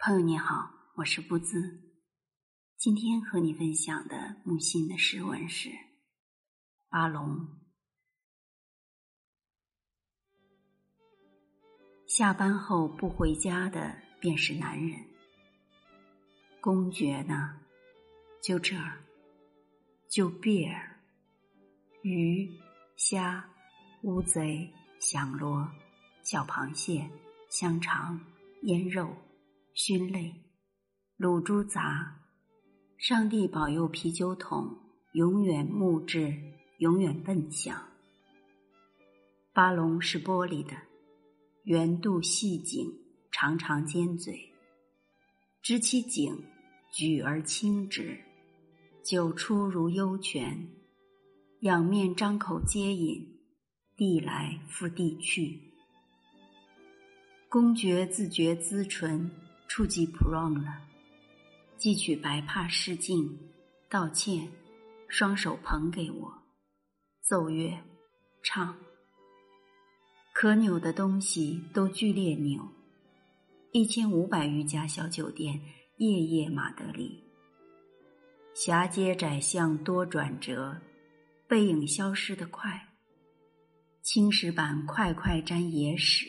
朋友你好，我是不兹。今天和你分享的木心的诗文是《巴龙》。下班后不回家的便是男人。公爵呢？就这儿，就别儿。鱼、虾、乌贼、响螺、小螃蟹、香肠、腌肉。熏泪，卤猪杂，上帝保佑啤酒桶永远木质，永远笨响。巴龙是玻璃的，圆肚细颈，长长尖嘴，知其颈，举而轻之，酒出如幽泉，仰面张口皆饮，地来复地去。公爵自觉滋唇。触及 prom 了，汲取白帕试镜，道歉，双手捧给我，奏乐，唱。可扭的东西都剧烈扭，一千五百余家小酒店，夜夜马德里。狭街窄巷多转折，背影消失的快。青石板块块沾野屎，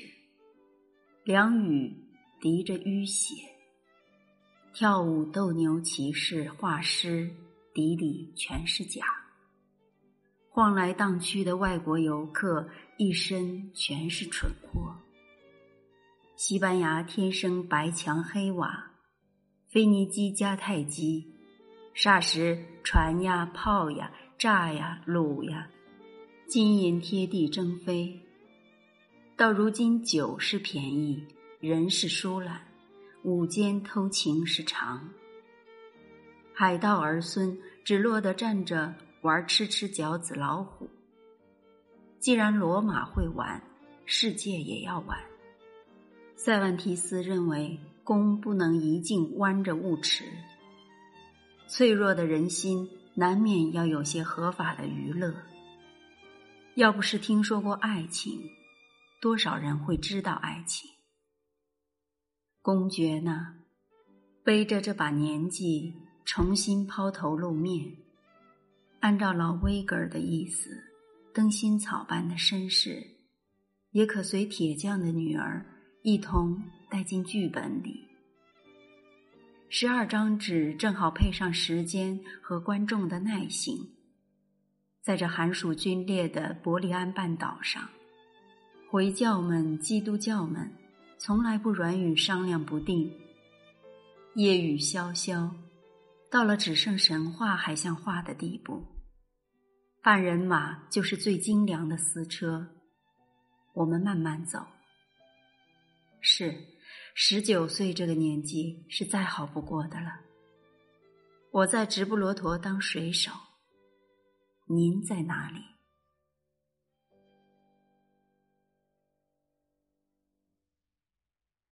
梁雨。滴着淤血，跳舞斗牛骑士画师，底里全是假。晃来荡去的外国游客，一身全是蠢货。西班牙天生白墙黑瓦，腓尼基加太基，霎时船呀炮呀炸呀卤呀，金银贴地争飞。到如今酒是便宜。人是疏懒，午间偷情是常。海盗儿孙只落得站着玩吃吃饺子老虎。既然罗马会玩，世界也要玩。塞万提斯认为弓不能一径弯着误持。脆弱的人心难免要有些合法的娱乐。要不是听说过爱情，多少人会知道爱情？公爵呢，背着这把年纪，重新抛头露面。按照老威格尔的意思，灯芯草般的身世，也可随铁匠的女儿一同带进剧本里。十二张纸正好配上时间和观众的耐性。在这寒暑皲裂的伯利安半岛上，回教们、基督教们。从来不软语商量不定，夜雨潇潇，到了只剩神话还像话的地步。半人马就是最精良的私车，我们慢慢走。是，十九岁这个年纪是再好不过的了。我在直布罗陀当水手，您在哪里？